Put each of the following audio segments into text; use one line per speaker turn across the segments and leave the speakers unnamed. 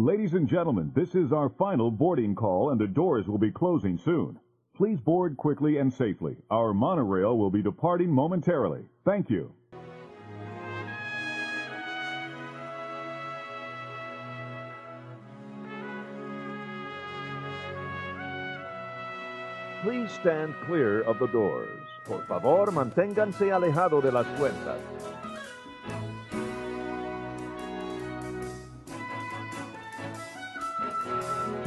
Ladies and gentlemen, this is our final boarding call and the doors will be closing soon. Please board quickly and safely. Our monorail will be departing momentarily. Thank you.
Please stand clear of the doors. Por favor, manténganse alejado de las puertas.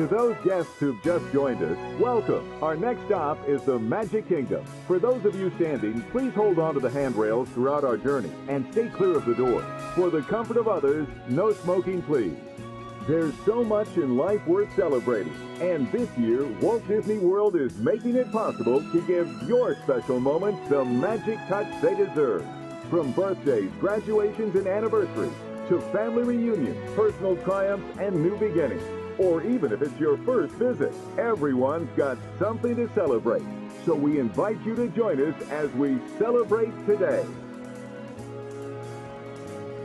To those guests who've just joined us, welcome. Our next stop is the Magic Kingdom. For those of you standing, please hold on to the handrails throughout our journey and stay clear of the doors. For the comfort of others, no smoking, please. There's so much in life worth celebrating, and this year, Walt Disney World is making it possible to give your special moments the magic touch they deserve. From birthdays, graduations, and anniversaries, to family reunions, personal triumphs, and new beginnings. Or even if it's your first visit, everyone's got something to celebrate. So we invite you to join us as we celebrate today.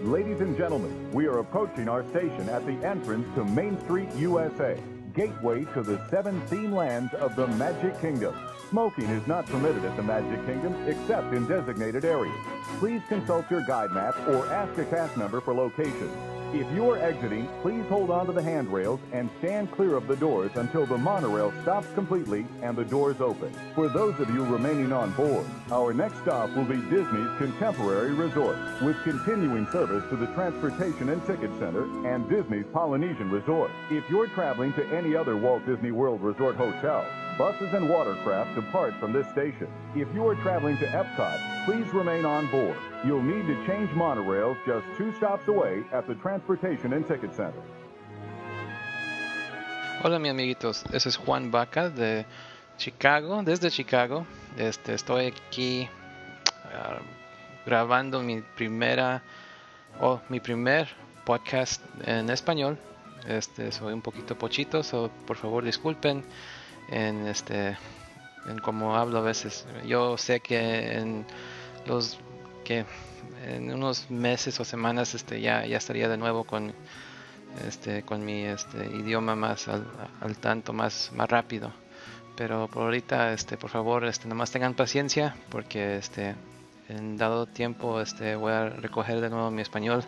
Ladies and gentlemen, we are approaching our station at the entrance to Main Street, USA, gateway to the seven theme lands of the Magic Kingdom. Smoking is not permitted at the Magic Kingdom except in designated areas. Please consult your guide map or ask a cast member for locations. If you are exiting, please hold on to the handrails and stand clear of the doors until the monorail stops completely and the doors open. For those of you remaining on board, our next stop will be Disney's Contemporary Resort, with continuing service to the Transportation and Ticket Center and Disney's Polynesian Resort. If you're traveling to any other Walt Disney World Resort hotel, buses and watercraft depart from this station. If you are traveling to Epcot, please remain on board. You'll need to change monorails just two stops away at the Transportation and Ticket Center.
Hola, mis amiguitos. Ese es Juan Vaca de Chicago, desde Chicago. Este, estoy aquí uh, grabando mi primera o oh, mi primer podcast en español. Este, soy un poquito pochito, so por favor disculpen en este en cómo hablo a veces. Yo sé que en los que en unos meses o semanas este ya ya estaría de nuevo con este con mi este idioma más al, al tanto más más rápido pero por ahorita este por favor este nomás tengan paciencia porque este en dado tiempo este voy a recoger de nuevo mi español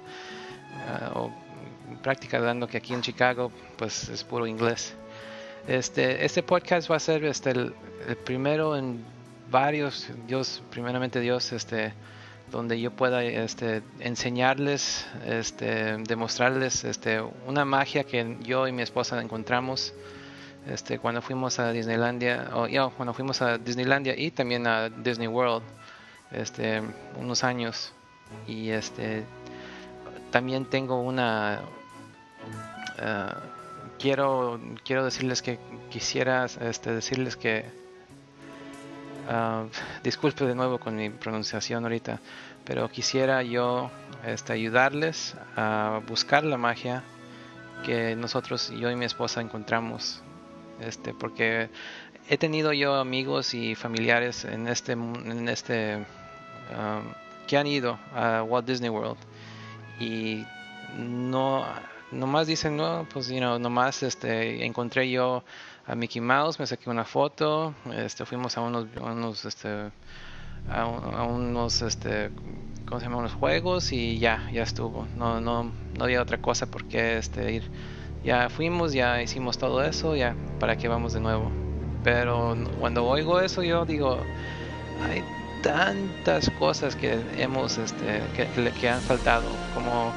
uh, o práctica dando que aquí en Chicago pues es puro inglés este este podcast va a ser este el, primero en varios Dios primeramente Dios este donde yo pueda este, enseñarles, este, demostrarles este, una magia que yo y mi esposa encontramos este, cuando fuimos a Disneylandia, o yo, cuando fuimos a Disneylandia y también a Disney World, este, unos años. Y este, también tengo una, uh, quiero, quiero decirles que quisiera este, decirles que Uh, disculpe de nuevo con mi pronunciación ahorita, pero quisiera yo este, ayudarles a buscar la magia que nosotros, yo y mi esposa, encontramos. Este, porque he tenido yo amigos y familiares en este, en este um, que han ido a Walt Disney World y no nomás dicen no pues you know, nomás este encontré yo a Mickey Mouse, me saqué una foto, este, fuimos a unos, unos este, a, unos, este, ¿cómo se llama? Unos juegos y ya, ya estuvo. No, no, no había otra cosa por qué este, ir. Ya fuimos, ya hicimos todo eso, ya, ¿para qué vamos de nuevo? Pero cuando oigo eso yo digo, hay tantas cosas que hemos, este, que, que han faltado, como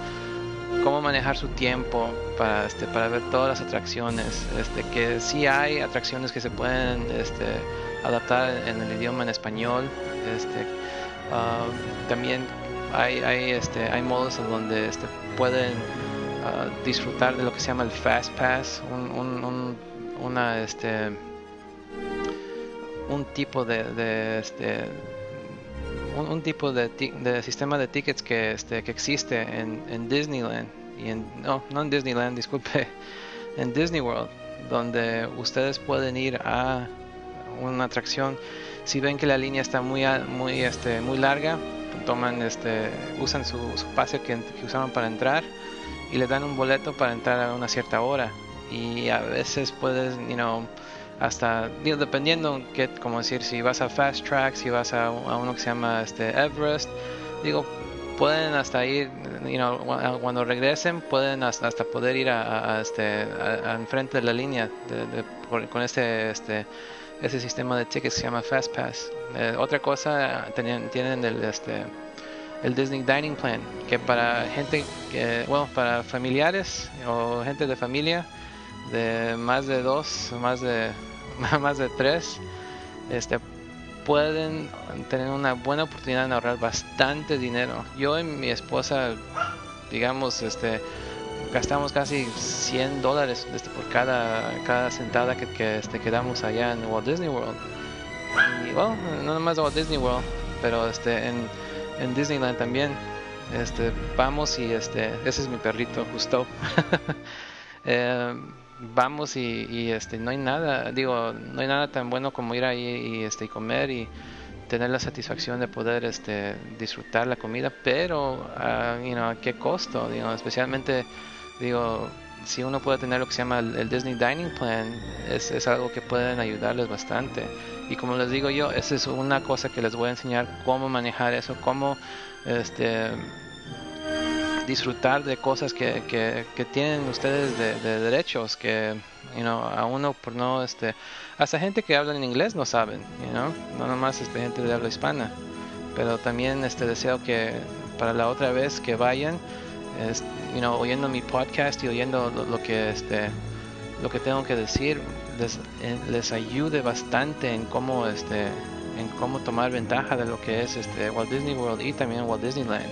cómo manejar su tiempo para, este, para ver todas las atracciones. Este, que sí hay atracciones que se pueden este, adaptar en el idioma en español. Este, ah, también hay, hay, este, hay modos donde este, pueden ah, disfrutar de lo que se llama el Fast Pass, un, un, una, este, un tipo de, de este, un, tipo de, de, sistema de tickets que, este, que existe en, en, Disneyland. Y en, no, no en Disneyland, disculpe, en Disney World, donde ustedes pueden ir a una atracción. Si ven que la línea está muy, muy, este, muy larga, toman, este, usan su, su pase que, que usaron para entrar y le dan un boleto para entrar a una cierta hora. Y a veces puedes, you know, hasta dependiendo que como decir si vas a fast track si vas a, a, uno que se llama este Everest digo pueden hasta ir you know, cuando regresen pueden hasta, hasta poder ir a, a este enfrente de la línea de, de, con este este ese sistema de tickets que se llama Fast Pass. Eh, otra cosa tienen, tienen el este el Disney Dining Plan que para gente que bueno para familiares o gente de familia de más de dos, más de más de tres, este pueden tener una buena oportunidad de ahorrar bastante dinero. Yo y mi esposa, digamos, este gastamos casi 100 dólares este, por cada, cada sentada que, que este, quedamos allá en Walt Disney World. Y bueno, no nomás Walt Disney World, pero este en, en Disneyland también. Este, vamos y este, ese es mi perrito, justo. eh, vamos y, este no hay nada digo no hay nada tan bueno como ir ahí y este comer y tener la satisfacción de poder este disfrutar la comida pero a qué costo digo especialmente digo si uno puede tener lo que se llama el, Disney Dining Plan es, es, algo que pueden ayudarles bastante. Y como les digo yo esa es una cosa que les voy a enseñar cómo manejar eso cómo este disfrutar de cosas que, que, tienen ustedes de, derechos que you know, a uno por no este hasta gente que habla en inglés no saben you know? no nomás este, gente de habla hispana pero también este deseo que para la otra vez que vayan you know, oyendo mi podcast y oyendo lo, que este lo que tengo que decir les, eh, les ayude bastante en cómo este en cómo tomar ventaja de lo que es este Walt Disney World y también Walt Disneyland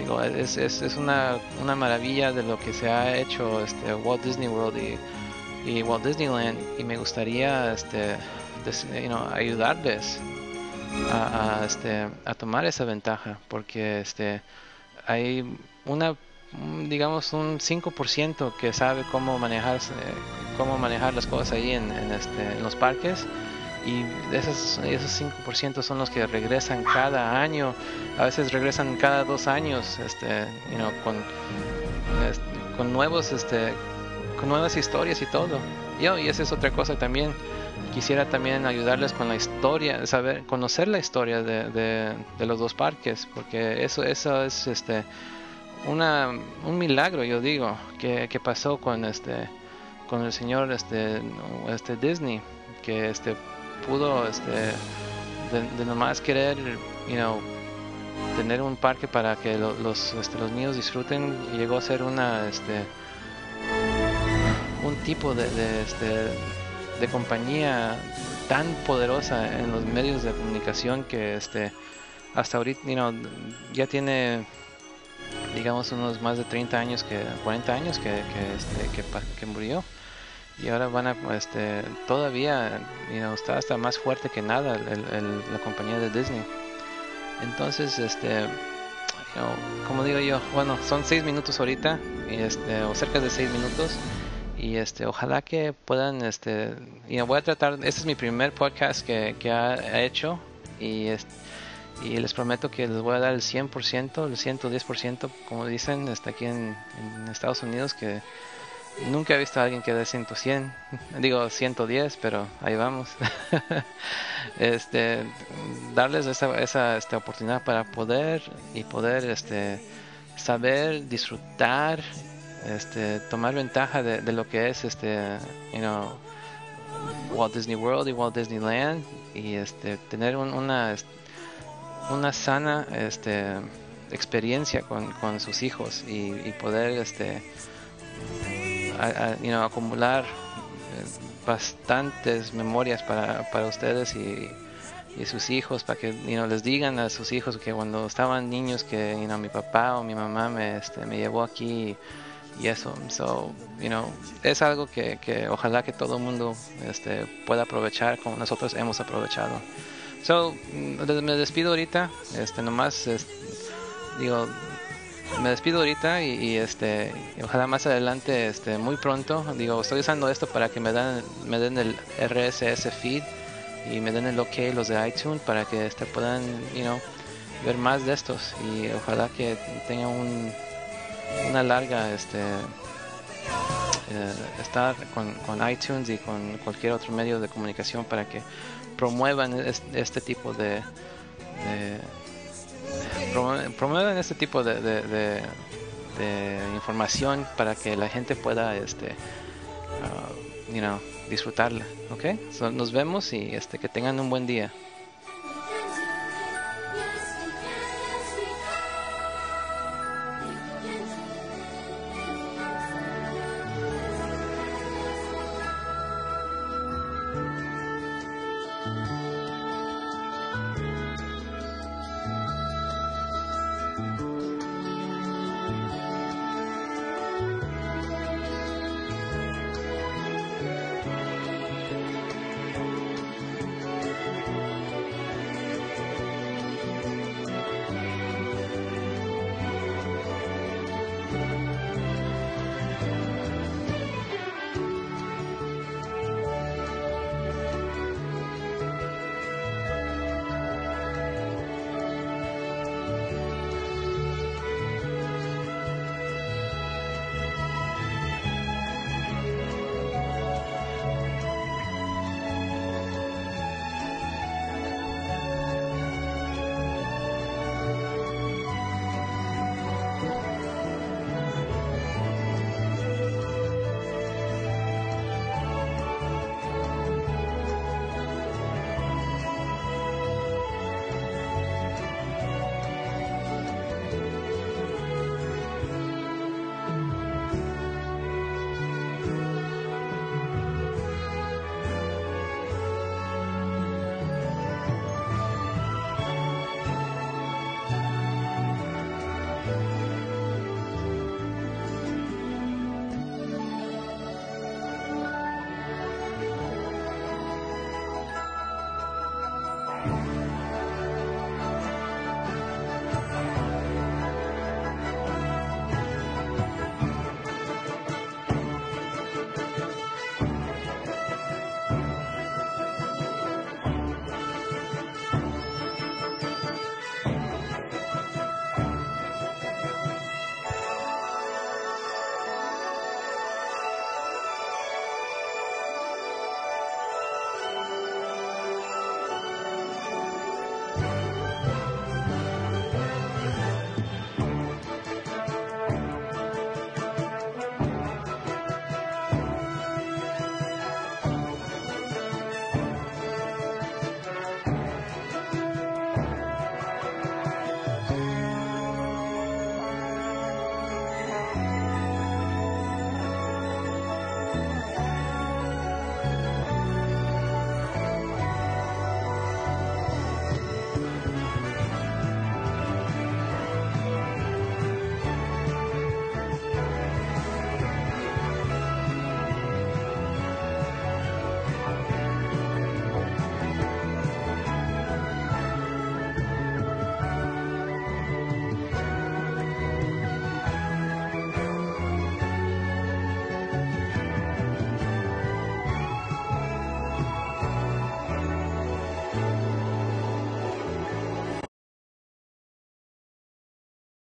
Digo, es, es, es una, una, maravilla de lo que se ha hecho este, Walt Disney World y, y Walt Disneyland y me gustaría este, know, ayudarles a, a, este, a tomar esa ventaja porque este, hay una digamos un 5% que sabe cómo manejar cómo manejar las cosas ahí en, en, este, en los parques y esos, esos 5% son los que regresan cada año, a veces regresan cada dos años, este, you know, con, con nuevos, este, con nuevas historias y todo. Yo, y esa es otra cosa también. Quisiera también ayudarles con la historia, saber, conocer la historia de, de, de los dos parques, porque eso, eso es este, una, un milagro, yo digo, que, que pasó con este, con el señor este, este Disney, que este pudo este, de, nomás querer, you know, tener un parque para que los, este, los niños disfruten, llegó a ser una, este, un tipo de, de, este, de compañía tan poderosa en los medios de comunicación que este, hasta ahorita, you know, ya tiene digamos unos más de 30 años que 40 años que, que, este, que, que murió y ahora van a este todavía you está hasta más fuerte que nada la compañía de Disney. Entonces este como digo yo bueno son seis minutos ahorita y este o cerca de seis minutos y este ojalá que puedan este y voy a tratar este es mi primer podcast que, que ha hecho y y les prometo que les voy a dar el 100%, el 110%, como dicen, está aquí en, en Estados Unidos, que Nunca he visto a alguien que dé 100, digo 110, pero ahí vamos. este, darles esa, esa esta oportunidad para poder y poder este, saber disfrutar, este, tomar ventaja de, lo que es este, you know, Walt Disney World y Walt Disneyland y este, tener una, una sana este, experiencia con, con sus hijos y, y poder este, you know, acumular eh, bastantes memorias para, para ustedes y, y, sus hijos, para que you know, les digan a sus hijos que cuando estaban niños que you know, mi papá o mi mamá me, este, me llevó aquí y eso. So, you know, es algo que, que ojalá que todo el mundo este, pueda aprovechar como nosotros hemos aprovechado. So, mm, me despido ahorita, este, nomás, digo, me despido ahorita y, este ojalá más adelante este muy pronto. Digo estoy usando esto para que me dan me den el RSS feed y me den el OK los de iTunes para que este puedan you know ver más de estos. Y ojalá que tenga un, una larga este eh, estar con, con, iTunes y con cualquier otro medio de comunicación para que promuevan este, tipo de, promuevan este tipo de, de, información para que la gente pueda este uh, you know, disfrutarla ok nos vemos y este que tengan un buen día